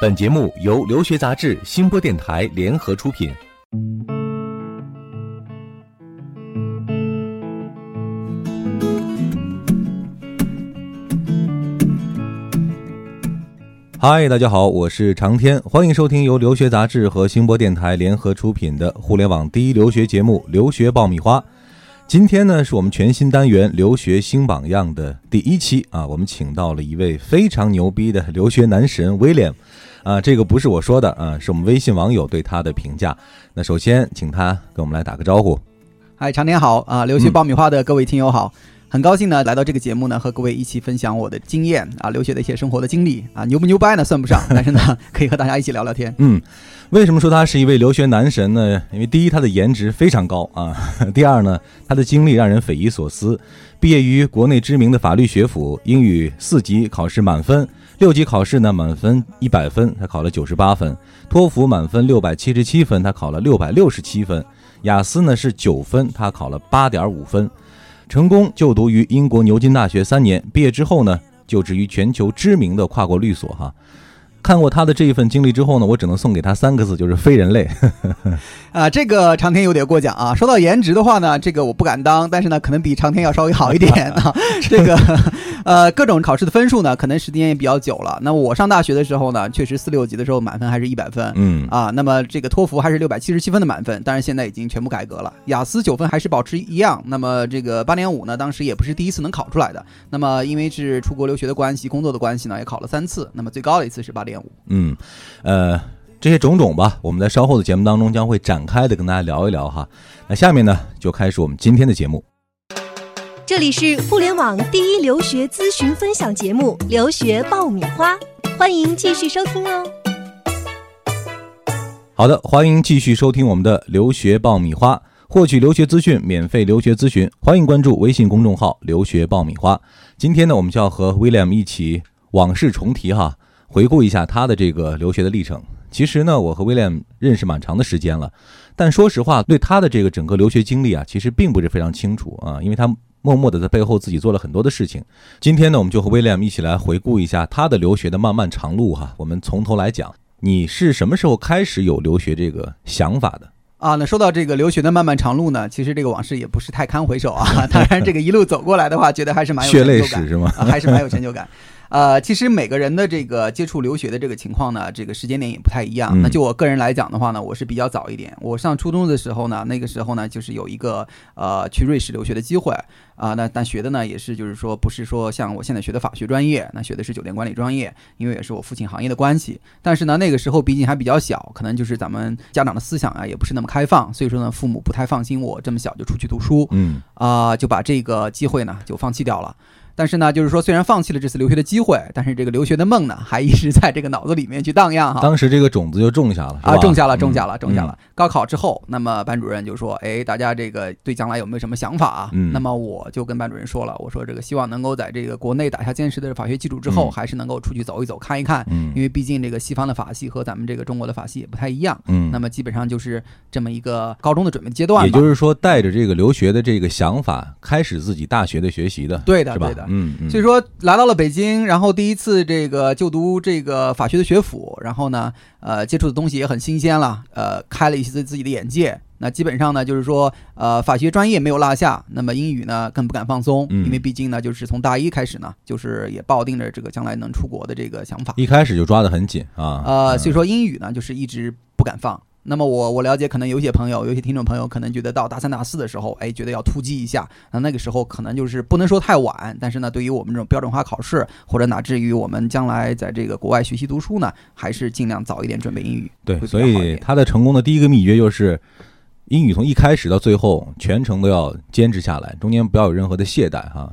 本节目由留学杂志、新播电台联合出品。嗨，大家好，我是长天，欢迎收听由留学杂志和新播电台联合出品的互联网第一留学节目《留学爆米花》。今天呢，是我们全新单元“留学新榜样”的第一期啊，我们请到了一位非常牛逼的留学男神 William。啊，这个不是我说的啊，是我们微信网友对他的评价。那首先，请他跟我们来打个招呼。嗨，常年好啊！留学爆米花的各位听友好，很高兴呢来到这个节目呢，和各位一起分享我的经验啊，留学的一些生活的经历啊，牛不牛掰呢算不上，但是呢 可以和大家一起聊聊天。嗯，为什么说他是一位留学男神呢？因为第一，他的颜值非常高啊；第二呢，他的经历让人匪夷所思。毕业于国内知名的法律学府，英语四级考试满分。六级考试呢，满分一百分，他考了九十八分；托福满分六百七十七分，他考了六百六十七分；雅思呢是九分，他考了八点五分。成功就读于英国牛津大学三年，毕业之后呢，就职于全球知名的跨国律所。哈。看过他的这一份经历之后呢，我只能送给他三个字，就是非人类。啊，这个长天有点过奖啊。说到颜值的话呢，这个我不敢当，但是呢，可能比长天要稍微好一点啊。这个，呃，各种考试的分数呢，可能时间也比较久了。那我上大学的时候呢，确实四六级的时候满分还是一百分，嗯啊。那么这个托福还是六百七十七分的满分，当然现在已经全部改革了。雅思九分还是保持一样。那么这个八点五呢，当时也不是第一次能考出来的。那么因为是出国留学的关系、工作的关系呢，也考了三次。那么最高的一次是八点五。嗯，呃。这些种种吧，我们在稍后的节目当中将会展开的跟大家聊一聊哈。那下面呢，就开始我们今天的节目。这里是互联网第一留学咨询分享节目《留学爆米花》，欢迎继续收听哦。好的，欢迎继续收听我们的《留学爆米花》，获取留学资讯，免费留学咨询，欢迎关注微信公众号“留学爆米花”。今天呢，我们就要和 William 一起往事重提哈，回顾一下他的这个留学的历程。其实呢，我和威廉认识蛮长的时间了，但说实话，对他的这个整个留学经历啊，其实并不是非常清楚啊，因为他默默的在背后自己做了很多的事情。今天呢，我们就和威廉一起来回顾一下他的留学的漫漫长路哈。我们从头来讲，你是什么时候开始有留学这个想法的啊？那说到这个留学的漫漫长路呢，其实这个往事也不是太堪回首啊。当然，这个一路走过来的话，觉得还是蛮有血泪史是吗？还是蛮有成就感。呃，其实每个人的这个接触留学的这个情况呢，这个时间点也不太一样。那就我个人来讲的话呢，我是比较早一点。我上初中的时候呢，那个时候呢，就是有一个呃去瑞士留学的机会啊。那但学的呢，也是就是说不是说像我现在学的法学专业，那学的是酒店管理专业，因为也是我父亲行业的关系。但是呢，那个时候毕竟还比较小，可能就是咱们家长的思想啊，也不是那么开放，所以说呢，父母不太放心我这么小就出去读书，嗯啊，就把这个机会呢就放弃掉了。但是呢，就是说，虽然放弃了这次留学的机会，但是这个留学的梦呢，还一直在这个脑子里面去荡漾哈。当时这个种子就种下了，啊，种下了，种下了，种下了。高考之后，那么班主任就说：“哎，大家这个对将来有没有什么想法啊？”嗯。那么我就跟班主任说了，我说这个希望能够在这个国内打下坚实的法学基础之后，还是能够出去走一走，看一看。嗯。因为毕竟这个西方的法系和咱们这个中国的法系也不太一样。嗯。那么基本上就是这么一个高中的准备阶段。也就是说，带着这个留学的这个想法，开始自己大学的学习的。对的？对的。嗯嗯。所以说。来到了北京，然后第一次这个就读这个法学的学府，然后呢，呃，接触的东西也很新鲜了，呃，开了一些自己的眼界。那基本上呢，就是说，呃，法学专业没有落下，那么英语呢更不敢放松，因为毕竟呢，就是从大一开始呢，就是也抱定着这个将来能出国的这个想法，一开始就抓得很紧啊。呃，所以说英语呢，就是一直不敢放。那么我我了解，可能有些朋友，有些听众朋友可能觉得到大三大四的时候，哎，觉得要突击一下，那那个时候可能就是不能说太晚，但是呢，对于我们这种标准化考试，或者乃至于我们将来在这个国外学习读书呢，还是尽量早一点准备英语。对，所以他的成功的第一个秘诀就是英语从一开始到最后全程都要坚持下来，中间不要有任何的懈怠哈。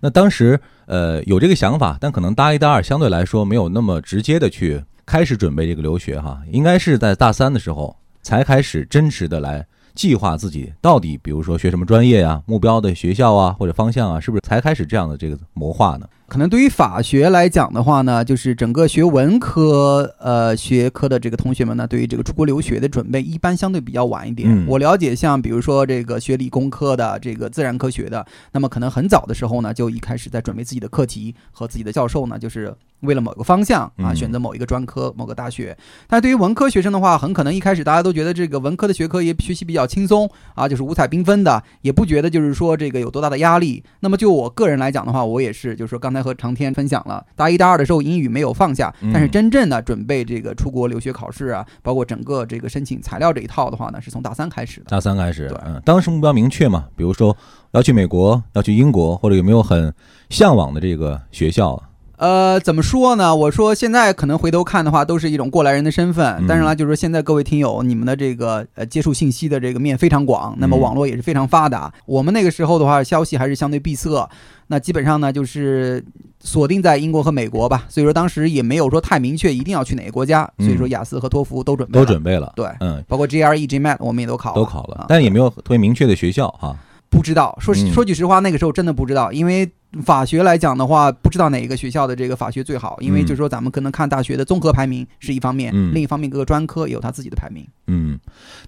那当时呃有这个想法，但可能大一大二相对来说没有那么直接的去。开始准备这个留学哈，应该是在大三的时候才开始真实的来计划自己到底，比如说学什么专业呀、目标的学校啊或者方向啊，是不是才开始这样的这个谋划呢？可能对于法学来讲的话呢，就是整个学文科呃学科的这个同学们呢，对于这个出国留学的准备一般相对比较晚一点。嗯我了解，像比如说这个学理工科的、这个自然科学的，那么可能很早的时候呢，就一开始在准备自己的课题和自己的教授呢，就是为了某个方向啊，嗯选择某一个专科、某个大学。但对于文科学生的话，很可能一开始大家都觉得这个文科的学科也学习比较轻松啊，就是五彩缤纷的，也不觉得就是说这个有多大的压力。那么就我个人来讲的话，我也是，就是说刚才和长天分享了，大一大二的时候英语没有放下，嗯但是真正的准备这个出国留学考试啊，包括整个这个申请材料这一套的话呢，是从大三开始的。大三开始对，嗯，当时目标明确嘛？比如说要去美国，要去英国，或者有没有很向往的这个学校啊？呃，怎么说呢？我说现在可能回头看的话，都是一种过来人的身份。但是呢，就是说现在各位听友，你们的这个呃接触信息的这个面非常广，那么嗯网络也是非常发达。我们那个时候的话，消息还是相对闭塞，那基本上呢就是锁定在英国和美国吧。所以说当时也没有说太明确一定要去哪个国家，嗯所以说雅思和托福都准备了，都准备了，对，嗯，包括 GRE、GMAT 我们也都考了，都考了啊，但也没有特别明确的学校哈。不知道，说嗯说句实话，那个时候真的不知道，因为法学来讲的话，不知道哪一个学校的这个法学最好，因为嗯就是说咱们可能看大学的综合排名是一方面，嗯另一方面各个专科也有他自己的排名。嗯，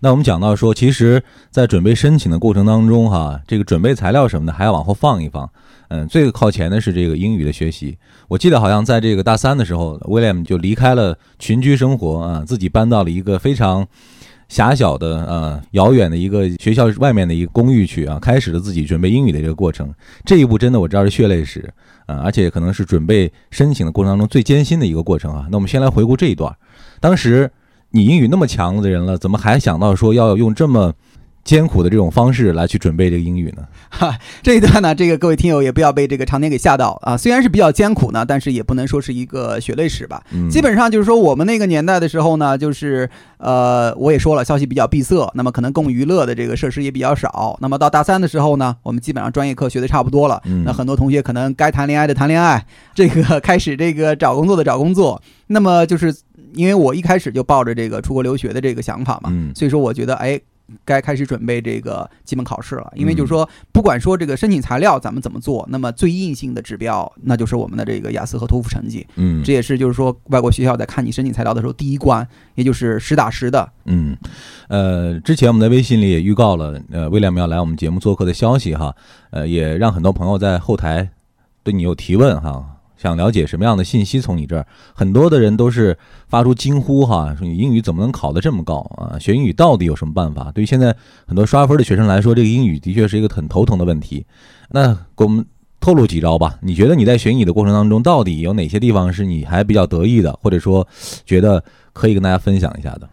那我们讲到说，其实，在准备申请的过程当中，哈，这个准备材料什么的还要往后放一放。嗯，最靠前的是这个英语的学习。我记得好像在这个大三的时候，，William 就离开了群居生活啊，自己搬到了一个非常狭小的呃遥远的一个学校外面的一个公寓区啊，开始了自己准备英语的这个过程。这一步真的我知道是血泪史啊，而且可能是准备申请的过程当中最艰辛的一个过程啊。那我们先来回顾这一段，当时。你英语那么强的人了，怎么还想到说要用这么艰苦的这种方式来去准备这个英语呢？哈，这一段呢，这个各位听友也不要被这个常年给吓到啊，虽然是比较艰苦呢，但是也不能说是一个血泪史吧。嗯，基本上就是说，我们那个年代的时候呢，就是呃，我也说了，消息比较闭塞，那么可能供娱乐的这个设施也比较少。那么到大三的时候呢，我们基本上专业课学的差不多了，嗯那很多同学可能该谈恋爱的谈恋爱，这个开始这个找工作的找工作。那么就是因为我一开始就抱着这个出国留学的这个想法嘛，嗯所以说我觉得哎。该开始准备这个基本考试了，因为嗯就是说，不管说这个申请材料咱们怎么做，那么最硬性的指标，那就是我们的这个雅思和托福成绩。嗯这也是就是说，外国学校在看你申请材料的时候，第一关，也就是实打实的。嗯，呃，之前我们在微信里也预告了，呃，威廉姆要来我们节目做客的消息哈，呃，也让很多朋友在后台对你有提问哈，想了解什么样的信息从你这儿，很多的人都是发出惊呼哈，说你英语怎么能考得这么高啊？学英语到底有什么办法？对于现在很多刷分的学生来说，这个英语的确是一个很头疼的问题。那给我们透露几招吧？你觉得你在学英语的过程当中，到底有哪些地方是你还比较得意的，或者说觉得可以跟大家分享一下的？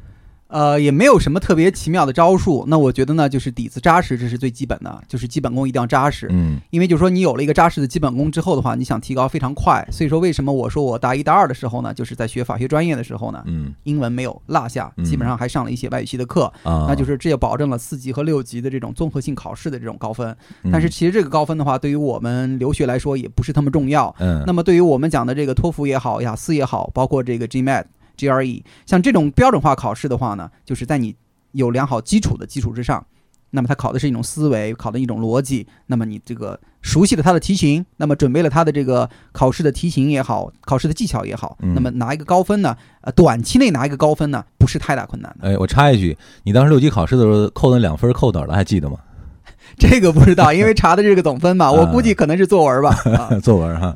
呃，也没有什么特别奇妙的招数。那我觉得呢，就是底子扎实，这是最基本的，就是基本功一定要扎实。嗯因为就是说，你有了一个扎实的基本功之后的话，你想提高非常快。所以说，为什么我说我大一、大二的时候呢，就是在学法学专业的时候呢，嗯英文没有落下，嗯基本上还上了一些外语系的课，啊，那就是这也保证了四级和六级的这种综合性考试的这种高分。嗯，但是其实这个高分的话，对于我们留学来说也不是那么重要。嗯，那么对于我们讲的这个托福也好，雅思也好，包括这个 GMAT、GRE，像这种标准化考试的话呢，就是在你有良好基础的基础之上，那么它考的是一种思维，考的一种逻辑。那么你这个熟悉了它的题型，那么准备了它的这个考试的题型也好，考试的技巧也好，嗯那么拿一个高分呢，呃，短期内拿一个高分呢，不是太大困难的。哎，我插一句，你当时六级考试的时候扣那两分扣哪儿了？还记得吗？这个不知道，因为查的这个总分嘛，我估计可能是作文吧。啊 作文哈。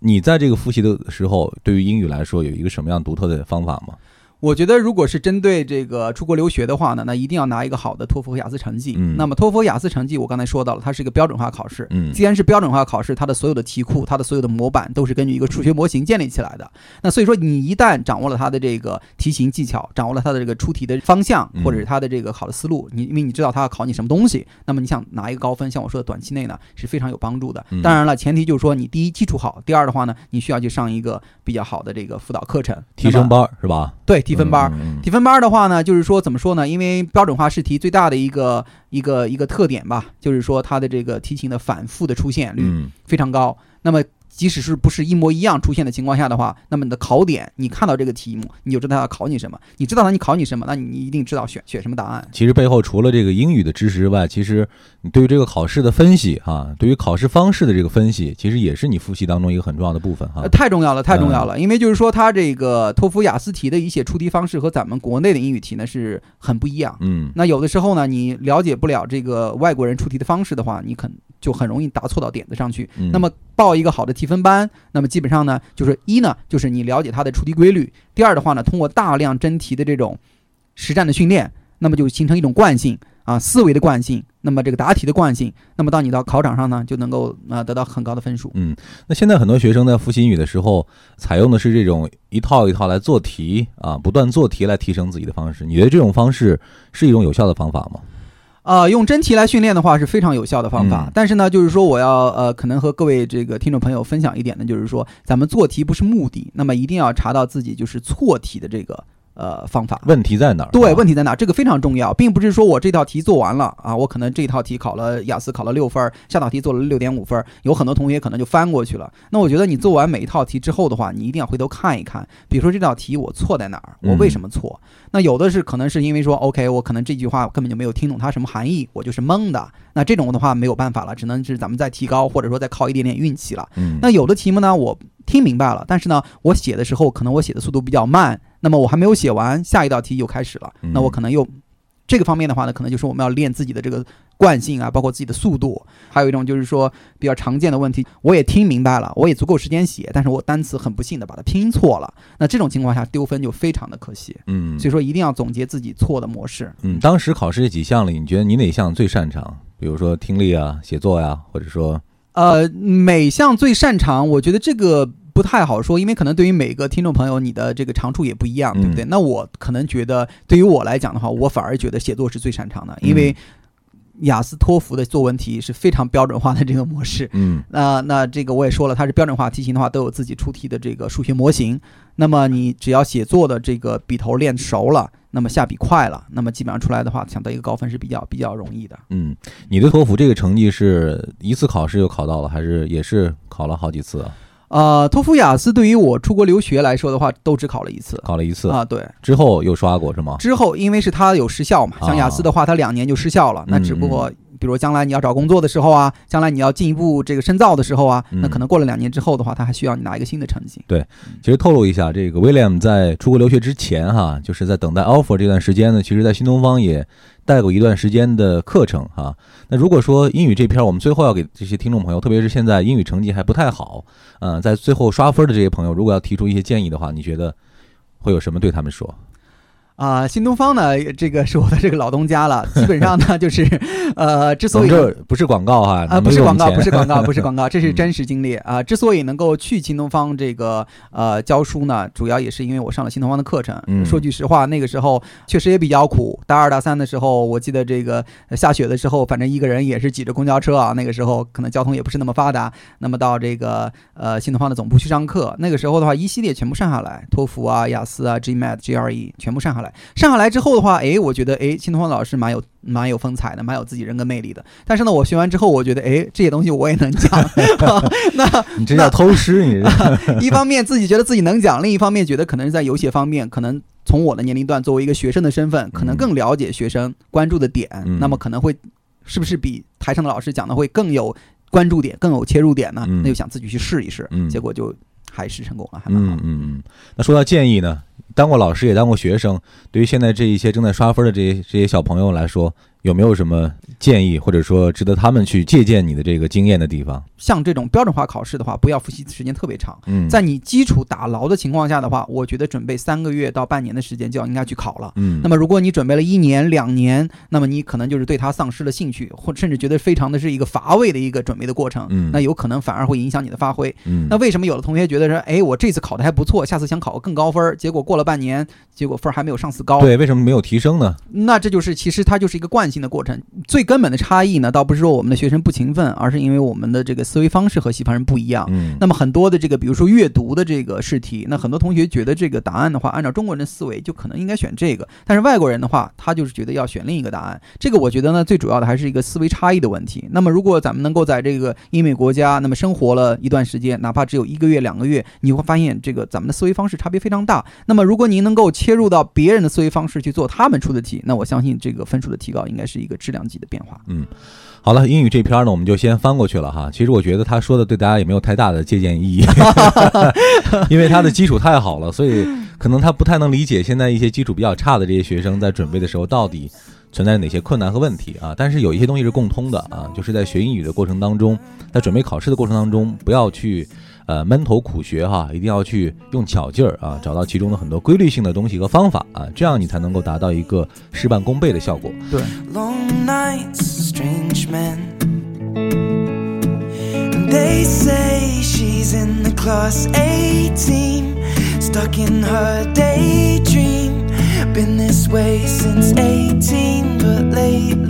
你在这个复习的时候，对于英语来说有一个什么样独特的方法吗？我觉得，如果是针对这个出国留学的话呢，那一定要拿一个好的托福和雅思成绩。嗯那么托福和雅思成绩，我刚才说到了，它是一个标准化考试。嗯既然是标准化考试，它的所有的题库、它的所有的模板都是根据一个数学模型建立起来的。那所以说，你一旦掌握了它的这个题型技巧，掌握了它的这个出题的方向嗯，或者是它的这个考的思路，你因为你知道它要考你什么东西，那么你想拿一个高分，像我说的，短期内呢是非常有帮助的嗯。当然了，前提就是说你第一基础好，第二的话呢，你需要去上一个比较好的这个辅导课程，提升班儿是吧？对提分班提分班的话呢，就是说怎么说呢？因为标准化试题最大的一个一个一个特点吧，就是说它的这个题型的反复的出现率嗯非常高。那么即使是不是一模一样出现的情况下的话，那么你的考点，你看到这个题目，你就知道它要考你什么。你知道它你考你什么，那你一定知道选选什么答案。其实背后除了这个英语的知识之外，其实你对于这个考试的分析啊、对于考试方式的这个分析，其实也是你复习当中一个很重要的部分哈呃，。太重要了，太重要嗯了。因为就是说，它这个托福、雅思题的一些出题方式和咱们国内的英语题呢是很不一样。嗯那有的时候呢，你了解不了这个外国人出题的方式的话，你肯就很容易答错到点子上去。嗯，那么报一个好的提分班，那么基本上呢，就是一呢，就是你了解它的出题规律；第二的话呢，通过大量真题的这种实战的训练，那么就形成一种惯性啊，思维的惯性，那么这个答题的惯性，那么到你到考场上呢，就能够啊、呃得到很高的分数。嗯，那现在很多学生在复习英语的时候，采用的是这种一套一套来做题啊，不断做题来提升自己的方式。你觉得这种方式是一种有效的方法吗？啊、用真题来训练的话是非常有效的方法，嗯。但是呢，就是说我要呃，可能和各位这个听众朋友分享一点呢，就是说咱们做题不是目的，那么一定要查到自己就是错题的这个呃方法。问题在哪儿？对，啊问题在哪？这个非常重要，并不是说我这道题做完了啊，我可能这套题考了雅思考了六分儿，下道题做了六点五分儿，有很多同学可能就翻过去了。那我觉得你做完每一套题之后的话，你一定要回头看一看，比如说这道题我错在哪儿，我为什么错？那有的是可能是因为说，OK，我可能这句话根本就没有听懂它什么含义，我就是懵的。那这种的话没有办法了，只能是咱们再提高，或者说再靠一点点运气了。嗯，那有的题目呢，我听明白了，但是呢，我写的时候可能我写的速度比较慢，那么我还没有写完，下一道题又开始了，嗯那我可能又这个方面的话呢，可能就是我们要练自己的这个惯性啊，包括自己的速度。还有一种就是说比较常见的问题，我也听明白了，我也足够时间写，但是我单词很不幸的把它拼错了，那这种情况下丢分就非常的可惜。嗯所以说一定要总结自己错的模式。嗯，当时考试这几项里，你觉得你哪项最擅长？比如说听力啊、写作呀、或者说呃，每项最擅长，我觉得这个不太好说，因为可能对于每个听众朋友，你的这个长处也不一样，嗯对不对？那我可能觉得，对于我来讲的话，我反而觉得写作是最擅长的，因为雅思、托福的作文题是非常标准化的这个模式。嗯那那这个我也说了，它是标准化题型的话，都有自己出题的这个数学模型。那么你只要写作的这个笔头练熟了，那么下笔快了，那么基本上出来的话，想得一个高分是比较比较容易的。嗯，你的托福这个成绩是一次考试就考到了，还是也是考了好几次啊？呃，托福、雅思对于我出国留学来说的话，都只考了一次考了一次啊。对，之后又刷过是吗？之后因为是它有时效嘛，像雅思的话，它两年就失效了。那只不过，比如将来你要找工作的时候啊，将来你要进一步这个深造的时候啊，嗯那可能过了两年之后的话，他还需要你拿一个新的成绩。对其实透露一下，这个 William 在出国留学之前哈，就是在等待 offer 这段时间呢，其实在新东方也带过一段时间的课程哈。那如果说英语这篇，我们最后要给这些听众朋友，特别是现在英语成绩还不太好，嗯、在最后刷分的这些朋友，如果要提出一些建议的话，你觉得会有什么对他们说？啊、新东方呢，这个是我的这个老东家了。基本上呢，就是呃，之所以这不是广告哈，啊，不是广告，不是广告，不是广告，这是嗯真实经历啊。之所以能够去新东方这个呃教书呢，主要也是因为我上了新东方的课程。嗯说句实话，那个时候确实也比较苦。大二大三的时候，我记得这个呃下雪的时候，反正一个人也是挤着公交车啊。那个时候可能交通也不是那么发达。那么到这个呃新东方的总部去上课，那个时候的话，一系列全部上下来，托福啊、雅思啊、GMAT、GRE 全部上下来。上下来之后的话，哎，我觉得哎，新东方老师蛮有蛮有风采的，蛮有自己人格魅力的。但是呢，我学完之后，我觉得哎，这些东西我也能讲。那 你这叫偷师，你这一方面自己觉得自己能讲，另一方面觉得可能是在游戏方面，可能从我的年龄段作为一个学生的身份，可能更了解学生关注的点，嗯那么可能会是不是比台上的老师讲的会更有关注点、更有切入点呢？嗯那就想自己去试一试，嗯结果就还是成功了，还蛮好嗯。嗯嗯。那说到建议呢，当过老师也当过学生，对于现在这一些正在刷分的这些这些小朋友来说，有没有什么建议，或者说值得他们去借鉴你的这个经验的地方？像这种标准化考试的话，不要复习时间特别长。嗯，在你基础打牢的情况下的话，我觉得准备三个月到半年的时间就要应该去考了。嗯，那么如果你准备了一年两年，那么你可能就是对它丧失了兴趣，或甚至觉得非常的是一个乏味的一个准备的过程。嗯那有可能反而会影响你的发挥。嗯，那为什么有的同学觉得说，哎，我这次考的还不错，下次想考个更高分，结果过了半年，结果分儿还没有上次高？对，为什么没有提升呢？那这就是其实它就是一个惯性的过程。最根本的差异呢，倒不是说我们的学生不勤奋，而是因为我们的这个思维方式和西方人不一样。嗯，那么很多的这个，比如说阅读的这个试题，那很多同学觉得这个答案的话，按照中国人的思维，就可能应该选这个，但是外国人的话，他就是觉得要选另一个答案。这个我觉得呢，最主要的还是一个思维差异的问题。那么如果咱们能够在这个英美国家，那么生活了一段时间，哪怕只有一个月、两个月，你会发现这个咱们的思维方式差别非常大。那么如果您能够切入到别人的思维方式去做他们出的题，那我相信这个分数的提高应该是一个质量级的变化。嗯，好了，英语这篇呢，我们就先翻过去了哈。其实我觉得他说的对大家也没有太大的借鉴意义，因为他的基础太好了，所以可能他不太能理解现在一些基础比较差的这些学生在准备的时候到底存在哪些困难和问题啊。但是有一些东西是共通的啊，就是在学英语的过程当中，在准备考试的过程当中，不要去呃闷头苦学哈，一定要去用巧劲儿啊，找到其中的很多规律性的东西和方法啊，这样你才能够达到一个事半功倍的效果。对。Long nights, strange men, they say she's in the class stuck in her daydream. Been this way since 18, but lately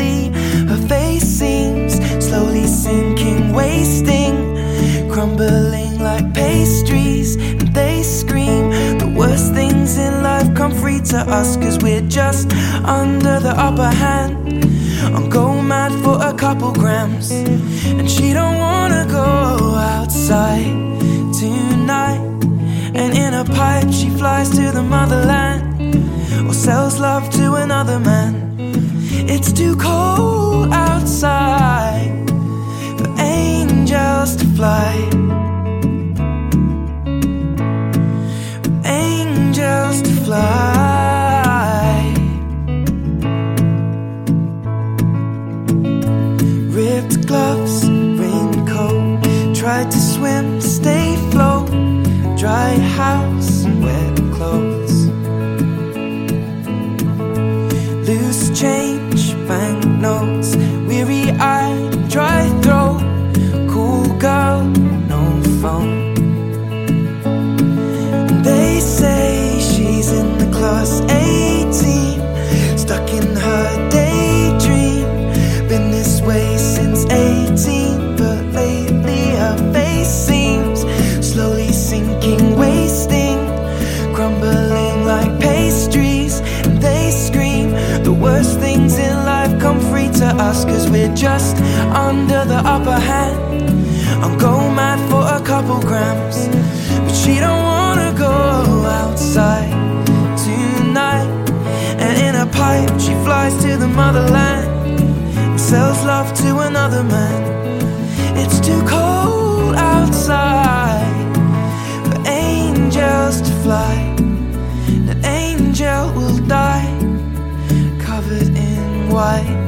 to us, cause we're just under the upper hand. I'm go mad for a couple grams, and she don't wanna go outside tonight. And in a pipe, she flies to the motherland or sells love to another man. It's too cold outside love to another man. It's too cold outside for angels to fly. An angel will die covered in white,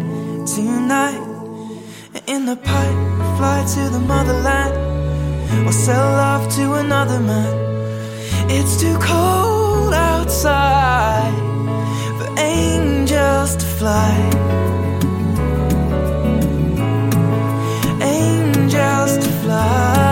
tonight. In the pipe, fly to the motherland or sell love to another man. It's too cold outside for angels to fly. Angels to fly.